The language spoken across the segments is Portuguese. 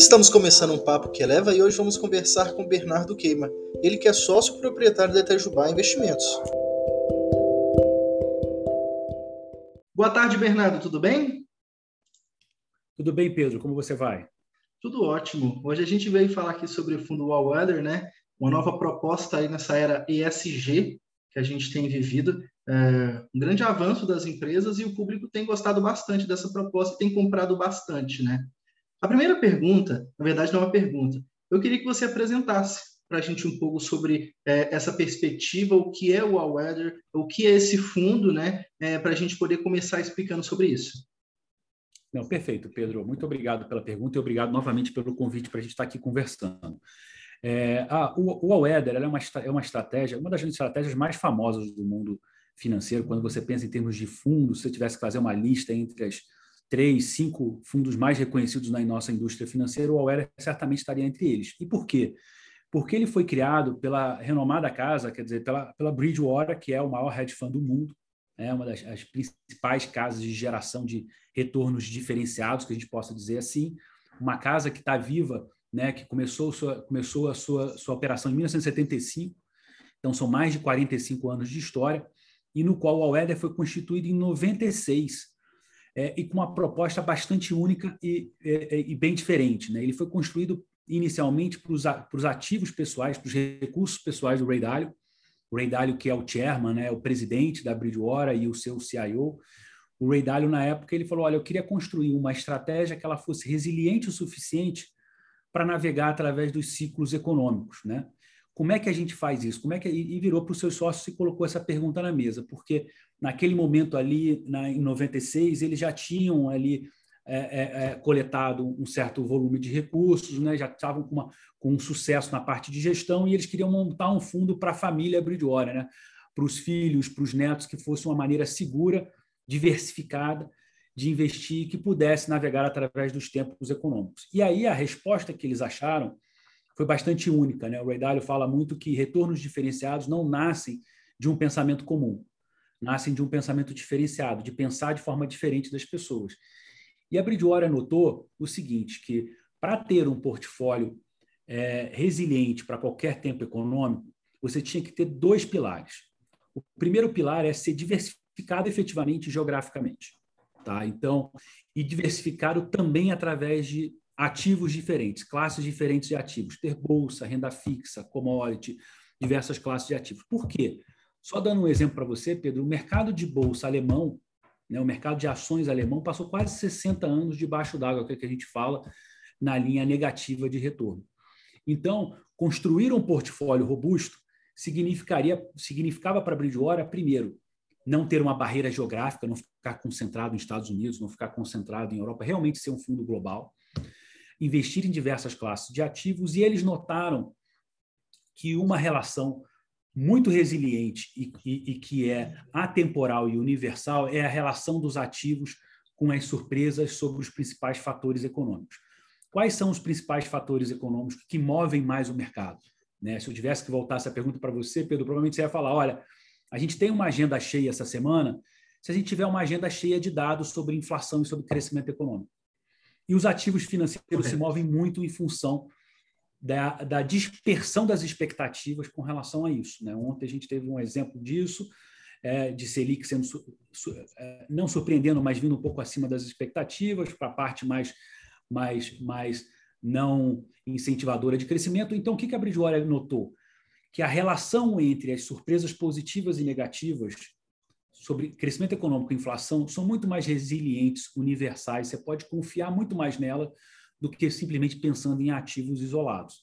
Estamos começando um papo que eleva e hoje vamos conversar com Bernardo Queima, ele que é sócio proprietário da Itajubá Investimentos. Boa tarde, Bernardo, tudo bem? Tudo bem, Pedro, como você vai? Tudo ótimo. Hoje a gente veio falar aqui sobre o fundo All Weather, né? Uma nova proposta aí nessa era ESG que a gente tem vivido é, um grande avanço das empresas e o público tem gostado bastante dessa proposta, tem comprado bastante, né? A primeira pergunta, na verdade, não é uma pergunta. Eu queria que você apresentasse para a gente um pouco sobre é, essa perspectiva, o que é o All Weather, o que é esse fundo, né? É, para a gente poder começar explicando sobre isso. Não, perfeito, Pedro. Muito obrigado pela pergunta e obrigado novamente pelo convite para a gente estar aqui conversando. É, ah, o, o All Weather é uma, é uma estratégia, uma das estratégias mais famosas do mundo financeiro, quando você pensa em termos de fundos, se você tivesse que fazer uma lista entre as três, cinco fundos mais reconhecidos na nossa indústria financeira, o Aware certamente estaria entre eles. E por quê? Porque ele foi criado pela renomada casa, quer dizer, pela, pela Bridgewater, que é o maior hedge fund do mundo, é uma das as principais casas de geração de retornos diferenciados, que a gente possa dizer assim, uma casa que está viva, né, que começou, sua, começou a sua, sua operação em 1975, então são mais de 45 anos de história, e no qual o All foi constituído em 96, é, e com uma proposta bastante única e, e, e bem diferente. Né? Ele foi construído inicialmente para os ativos pessoais, para os recursos pessoais do Ray Dalio, o Ray Dalio que é o chairman, né, o presidente da Bridgewater e o seu CIO. O Ray Dalio, na época, ele falou, olha, eu queria construir uma estratégia que ela fosse resiliente o suficiente para navegar através dos ciclos econômicos, né? Como é que a gente faz isso? Como é que e virou para os seus sócios e colocou essa pergunta na mesa, porque naquele momento ali, na, em 96, eles já tinham ali é, é, é, coletado um certo volume de recursos, né? já estavam com, uma, com um sucesso na parte de gestão e eles queriam montar um fundo para a família Bridgewater, né? para os filhos, para os netos, que fosse uma maneira segura, diversificada de investir, que pudesse navegar através dos tempos econômicos. E aí a resposta que eles acharam foi bastante única. Né? O Ray Dalio fala muito que retornos diferenciados não nascem de um pensamento comum, nascem de um pensamento diferenciado, de pensar de forma diferente das pessoas. E a Bridgewater notou o seguinte, que para ter um portfólio é, resiliente para qualquer tempo econômico, você tinha que ter dois pilares. O primeiro pilar é ser diversificado efetivamente geograficamente. Tá? Então, e diversificado também através de ativos diferentes, classes diferentes de ativos, ter bolsa, renda fixa, commodity, diversas classes de ativos. Por quê? Só dando um exemplo para você, Pedro, o mercado de bolsa alemão, né, o mercado de ações alemão, passou quase 60 anos debaixo d'água, que, é que a gente fala na linha negativa de retorno. Então, construir um portfólio robusto significaria, significava para Bridgewater, primeiro, não ter uma barreira geográfica, não ficar concentrado nos Estados Unidos, não ficar concentrado em Europa, realmente ser um fundo global investir em diversas classes de ativos e eles notaram que uma relação muito resiliente e, e, e, que é atemporal e universal é a relação dos ativos com as surpresas sobre os principais fatores econômicos. Quais são os principais fatores econômicos que movem mais o mercado? Né? Se eu tivesse que voltar essa pergunta para você, Pedro, provavelmente você ia falar: olha, a gente tem uma agenda cheia essa semana. Se a gente tiver uma agenda cheia de dados sobre inflação e sobre crescimento econômico. E os ativos financeiros se movem muito em função da, da, dispersão das expectativas com relação a isso. Né? Ontem a gente teve um exemplo disso, é, de Selic sendo su, su, é, não surpreendendo, mas vindo um pouco acima das expectativas, para a parte mais, mais, mais não incentivadora de crescimento. Então, o que a Bridgewater notou? Que a relação entre as surpresas positivas e negativas sobre crescimento econômico e inflação são muito mais resilientes, universais, você pode confiar muito mais nela do que simplesmente pensando em ativos isolados.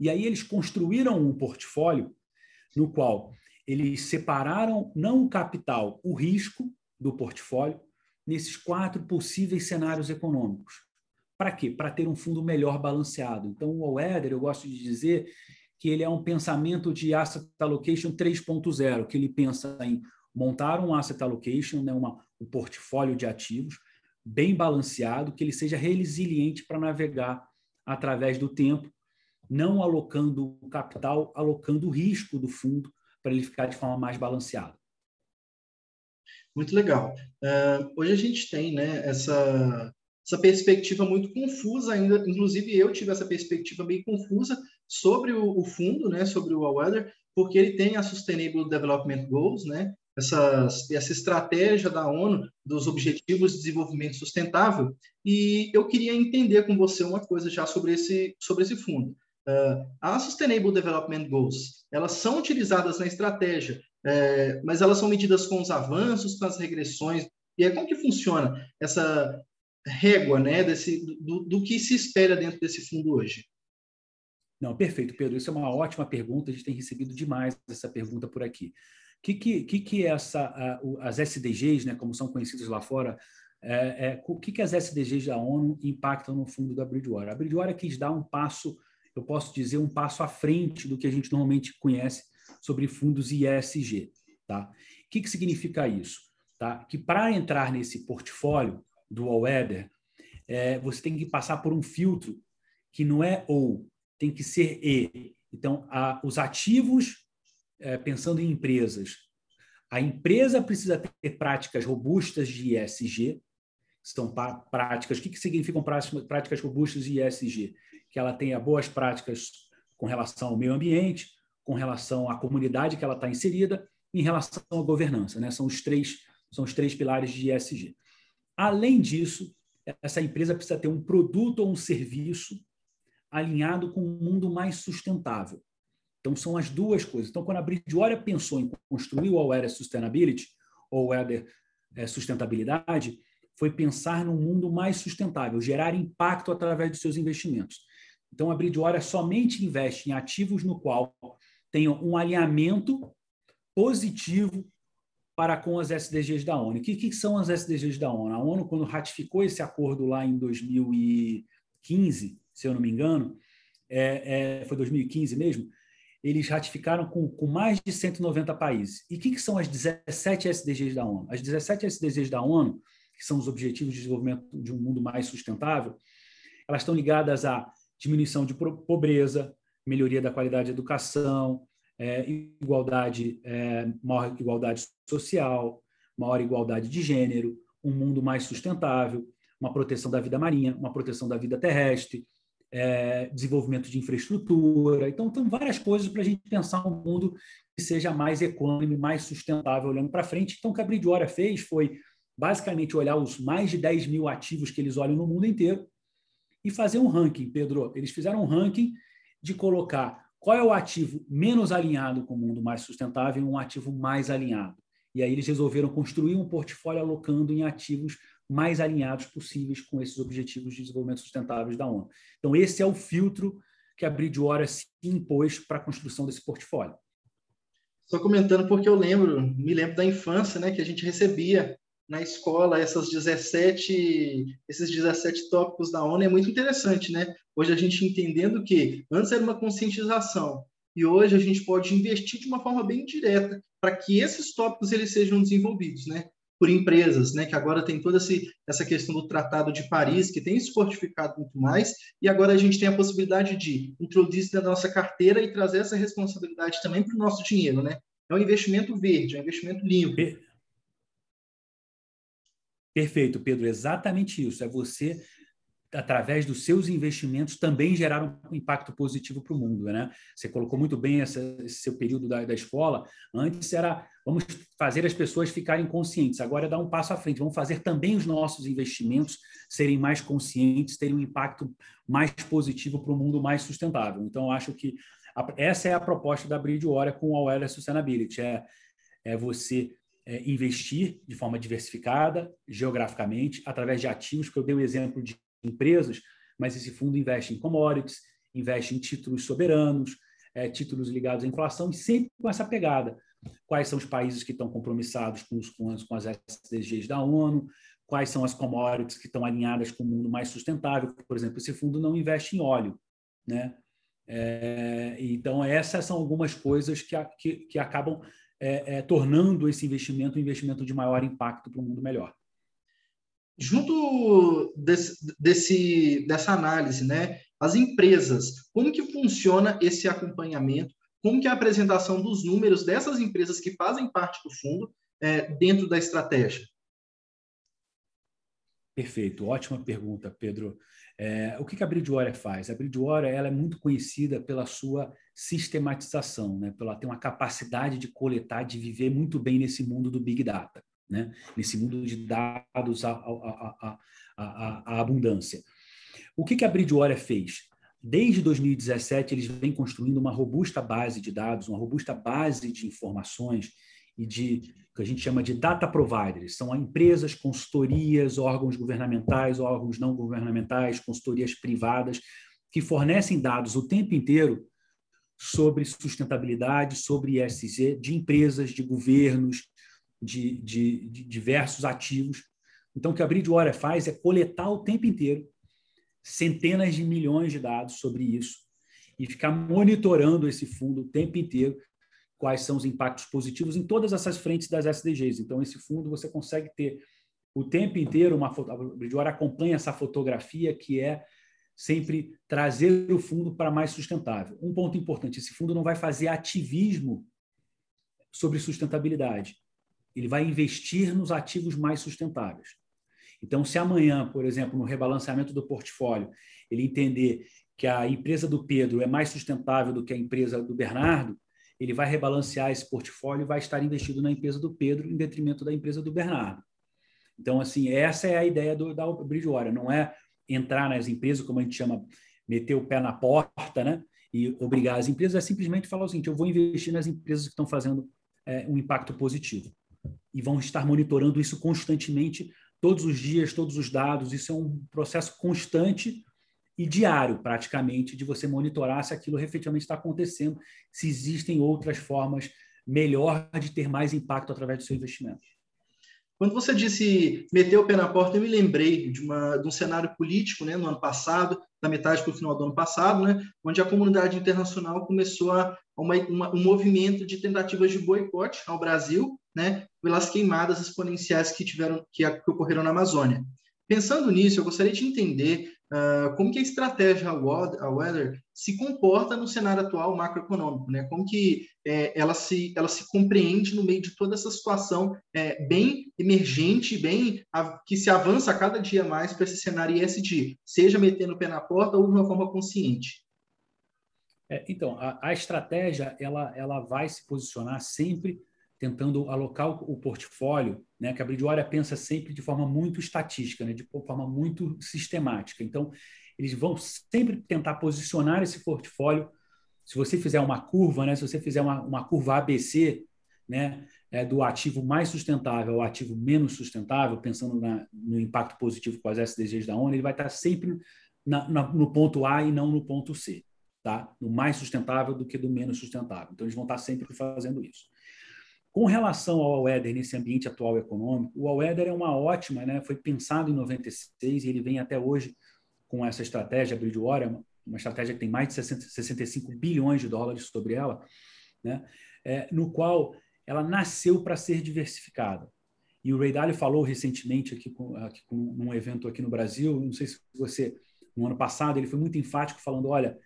E aí eles construíram um portfólio no qual eles separaram não o capital, o risco do portfólio nesses quatro possíveis cenários econômicos. Para quê? Para ter um fundo melhor balanceado. Então, o Weather, eu gosto de dizer que ele é um pensamento de asset allocation 3.0, que ele pensa em montar um asset allocation, né, uma, um portfólio de ativos bem balanceado, que ele seja resiliente para navegar através do tempo, não alocando o capital, alocando o risco do fundo para ele ficar de forma mais balanceada. Muito legal. Uh, hoje a gente tem né, essa, essa perspectiva muito confusa ainda, inclusive eu tive essa perspectiva bem confusa sobre o, o fundo, né, sobre o All Weather, porque ele tem a Sustainable Development Goals, né, essa, essa estratégia da ONU dos Objetivos de Desenvolvimento Sustentável, e eu queria entender com você uma coisa já sobre esse, sobre esse fundo. Uh, as Sustainable Development Goals, elas são utilizadas na estratégia, é, mas elas são medidas com os avanços, com as regressões, e é como que funciona essa régua né, desse, do, do que se espera dentro desse fundo hoje? Não, perfeito, Pedro. Isso é uma ótima pergunta. A gente tem recebido demais essa pergunta por aqui que, que, que, que essa, as SDGs, né, como são conhecidas lá fora, é, é, o que, que as SDGs da ONU impactam no fundo da Bridgewater? A Bridgewater quis dar um passo, eu posso dizer, um passo à frente do que a gente normalmente conhece sobre fundos ISG. Tá? O que, que significa isso? Tá? Que para entrar nesse portfólio do All é, você tem que passar por um filtro que não é ou, tem que ser e. Então, a, os ativos é, pensando em empresas, a empresa precisa ter práticas robustas de ESG, são práticas, o que, que significam práticas, robustas de ESG? Que ela tenha boas práticas com relação ao meio ambiente, com relação à comunidade que ela está inserida, em relação à governança, né? São os três, são os três pilares de ESG. Além disso, essa empresa precisa ter um produto ou um serviço alinhado com um mundo mais sustentável. Então, são as duas coisas. Então, quando a Bridgewater pensou em construir o All Sustainability, ou Weather é, Sustentabilidade, foi pensar num mundo mais sustentável, gerar impacto através de seus investimentos. Então, a Bridgewater somente investe em ativos no qual tenham um alinhamento positivo para com as SDGs da ONU. O que, que, são as SDGs da ONU? A ONU, quando ratificou esse acordo lá em 2015, se eu não me engano, é, é, foi 2015 mesmo, eles ratificaram com, com mais de 190 países. E o que, que, são as 17 SDGs da ONU? As 17 SDGs da ONU, que são os Objetivos de Desenvolvimento de um Mundo Mais Sustentável, elas estão ligadas à diminuição de pobreza, melhoria da qualidade de educação, é, igualdade, é, maior igualdade social, maior igualdade de gênero, um mundo mais sustentável, uma proteção da vida marinha, uma proteção da vida terrestre, é, desenvolvimento de infraestrutura. Então, tem várias coisas para a gente pensar um mundo que seja mais econômico, mais sustentável olhando para frente. Então, o que a Bridgewater fez foi basicamente olhar os mais de 10 mil ativos que eles olham no mundo inteiro e fazer um ranking, Pedro. Eles fizeram um ranking de colocar qual é o ativo menos alinhado com o mundo mais sustentável e um ativo mais alinhado. E aí eles resolveram construir um portfólio alocando em ativos mais alinhados possíveis com esses objetivos de desenvolvimento sustentáveis da ONU. Então, esse é o filtro que a Bridgewater se impôs para a construção desse portfólio. Só comentando porque eu lembro, me lembro da infância, né, que a gente recebia na escola essas 17, esses 17 tópicos da ONU é muito interessante, né? Hoje a gente entendendo que antes era uma conscientização e hoje a gente pode investir de uma forma bem direta para que esses tópicos eles sejam desenvolvidos, né? Por empresas, né, que agora tem toda essa questão do Tratado de Paris, que tem se fortificado muito mais, e agora a gente tem a possibilidade de introduzir isso na nossa carteira e trazer essa responsabilidade também para o nosso dinheiro. Né? É um investimento verde, é um investimento limpo. Perfeito, Pedro, exatamente isso. É você através dos seus investimentos, também gerar um impacto positivo para o mundo. Né? Você colocou muito bem essa, esse seu período da, da escola. Antes era vamos fazer as pessoas ficarem conscientes, agora é dar um passo à frente, vamos fazer também os nossos investimentos serem mais conscientes, terem um impacto mais positivo para o mundo mais sustentável. Então, acho que a, essa é a proposta da Bridgewater com o Aware Sustainability, é, é você é, investir de forma diversificada, geograficamente, através de ativos, que eu dei o exemplo de empresas, mas esse fundo investe em commodities, investe em títulos soberanos, é, títulos ligados à inflação, e sempre com essa pegada. Quais são os países que estão compromissados com, os, com, as, com as SDGs da ONU? Quais são as commodities que estão alinhadas com o mundo mais sustentável? Por exemplo, esse fundo não investe em óleo, né? É, então, essas são algumas coisas que, que, que acabam é, é, tornando esse investimento um investimento de maior impacto para um mundo melhor junto desse, desse, dessa análise, né, as empresas, como que funciona esse acompanhamento, como que é a apresentação dos números dessas empresas que fazem parte do fundo é, dentro da estratégia? Perfeito, ótima pergunta, Pedro. É, o que a Bridgewater faz? A Bridgewater ela é muito conhecida pela sua sistematização, né? pela ter uma capacidade de coletar, de viver muito bem nesse mundo do Big Data, né? nesse mundo de dados, a, a, a, a abundância. O que a Bridgewater fez? Desde 2017, eles vêm construindo uma robusta base de dados, uma robusta base de informações e de que a gente chama de data providers, são empresas, consultorias, órgãos governamentais, órgãos não governamentais, consultorias privadas, que fornecem dados o tempo inteiro sobre sustentabilidade, sobre ESG, de empresas, de governos, de, de, de diversos ativos. Então, o que a Bridgewater faz é coletar o tempo inteiro centenas de milhões de dados sobre isso e ficar monitorando esse fundo o tempo inteiro quais são os impactos positivos em todas essas frentes das SDGs. Então, esse fundo você consegue ter o tempo inteiro uma foto, a Bridgewater acompanha essa fotografia que é sempre trazer o fundo para mais sustentável. Um ponto importante, esse fundo não vai fazer ativismo sobre sustentabilidade. Ele vai investir nos ativos mais sustentáveis. Então, se amanhã, por exemplo, no rebalanceamento do portfólio, ele entender que a empresa do Pedro é mais sustentável do que a empresa do Bernardo, ele vai rebalancear esse portfólio e vai estar investido na empresa do Pedro em detrimento da empresa do Bernardo. Então, assim, essa é a ideia do, da Bridgewater, não é entrar nas empresas, como a gente chama, meter o pé na porta, né? E obrigar as empresas, é simplesmente falar o seguinte: eu vou investir nas empresas que estão fazendo é, um impacto positivo. E vão estar monitorando isso constantemente, todos os dias, todos os dados. Isso é um processo constante e diário, praticamente, de você monitorar se aquilo efetivamente está acontecendo, se existem outras formas melhor de ter mais impacto através do seu investimento. Quando você disse meter o pé na porta, eu me lembrei de, uma, de um cenário político né, no ano passado, da metade para o final do ano passado, né, onde a comunidade internacional começou a, uma, uma, um movimento de tentativas de boicote ao Brasil, né, pelas queimadas exponenciais que tiveram que, que ocorreram na Amazônia. Pensando nisso, eu gostaria de entender uh, como que a estratégia a Weather se comporta no cenário atual macroeconômico, né? Como que é, ela, se, ela se compreende no meio de toda essa situação é, bem emergente, bem a, que se avança cada dia mais para esse cenário ESG, seja metendo o pé na porta ou de uma forma consciente. É, então, a, a estratégia ela, ela vai se posicionar sempre tentando alocar o, portfólio, né, que a Bridgewater pensa sempre de forma muito estatística, né, de forma muito sistemática. Então, eles vão sempre tentar posicionar esse portfólio. Se você fizer uma curva, né, se você fizer uma, uma curva ABC, né, é, do ativo mais sustentável ao ativo menos sustentável, pensando na, no impacto positivo com as SDGs da ONU, ele vai estar sempre na, na, no ponto A e não no ponto C, tá? No mais sustentável do que do menos sustentável. Então, eles vão estar sempre fazendo isso. Com relação ao All-Weather nesse ambiente atual econômico, o All-Weather é uma ótima, né? foi pensado em 96 e ele vem até hoje com essa estratégia, Bridgewater, uma estratégia que tem mais de 60, 65 bilhões de dólares sobre ela, né? É, no qual ela nasceu para ser diversificada. E o Ray Dalio falou recentemente aqui, com, aqui com, num evento aqui no Brasil, não sei se você, no ano passado, ele foi muito enfático falando, olha,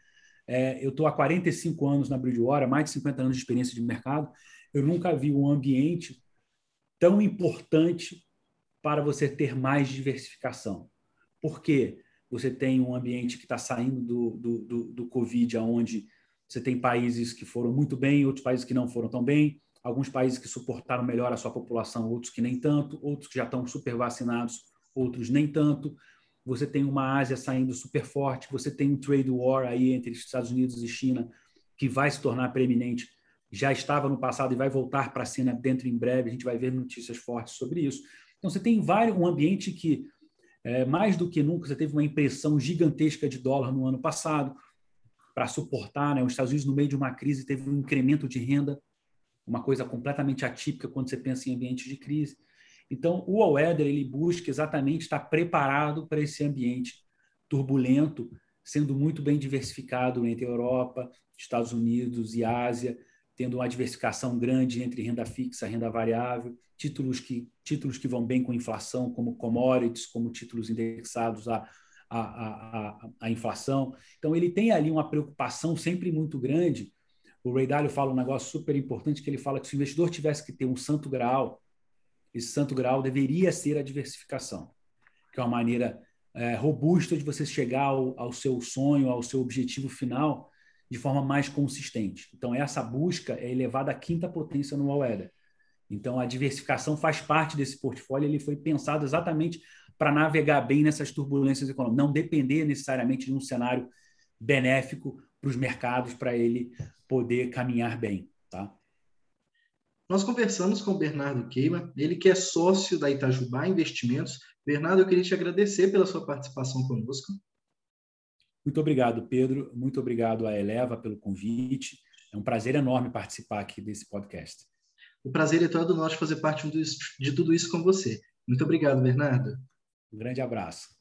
é, eu estou há 45 anos na Bridgewater, mais de 50 anos de experiência de mercado, eu nunca vi um ambiente tão importante para você ter mais diversificação. Por quê? Você tem um ambiente que está saindo do, do, do, do Covid, onde você tem países que foram muito bem, outros países que não foram tão bem, alguns países que suportaram melhor a sua população, outros que nem tanto, outros que já estão super vacinados, outros nem tanto. Você tem uma Ásia saindo super forte, você tem um trade war aí entre Estados Unidos e China que vai se tornar preeminente já estava no passado e vai voltar para a cena dentro em breve, a gente vai ver notícias fortes sobre isso. Então, você tem vários, um ambiente que, é, mais do que nunca, você teve uma impressão gigantesca de dólar no ano passado para suportar. Né? Os Estados Unidos, no meio de uma crise, teve um incremento de renda, uma coisa completamente atípica quando você pensa em ambiente de crise. Então, o All-Weather, ele busca exatamente estar preparado para esse ambiente turbulento, sendo muito bem diversificado entre Europa, Estados Unidos e Ásia, tendo uma diversificação grande entre renda fixa, renda variável, títulos que, títulos que vão bem com inflação, como commodities, como títulos indexados à, à, inflação. Então, ele tem ali uma preocupação sempre muito grande. O Ray Dalio fala um negócio super importante, que ele fala que se o investidor tivesse que ter um santo grau, esse santo grau deveria ser a diversificação. que é uma maneira é, robusta de você chegar ao, ao seu sonho, ao seu objetivo final de forma mais consistente. Então, essa busca é elevada à quinta potência no All Então, a diversificação faz parte desse portfólio, ele foi pensado exatamente para navegar bem nessas turbulências econômicas, não depender necessariamente de um cenário benéfico para os mercados, para ele poder caminhar bem. Tá? Nós conversamos com o Bernardo Queima, ele que é sócio da Itajubá Investimentos. Bernardo, eu queria te agradecer pela sua participação conosco. Muito obrigado, Pedro. Muito obrigado à Eleva pelo convite. É um prazer enorme participar aqui desse podcast. O prazer é todo nosso fazer parte de tudo isso com você. Muito obrigado, Bernardo. Um grande abraço.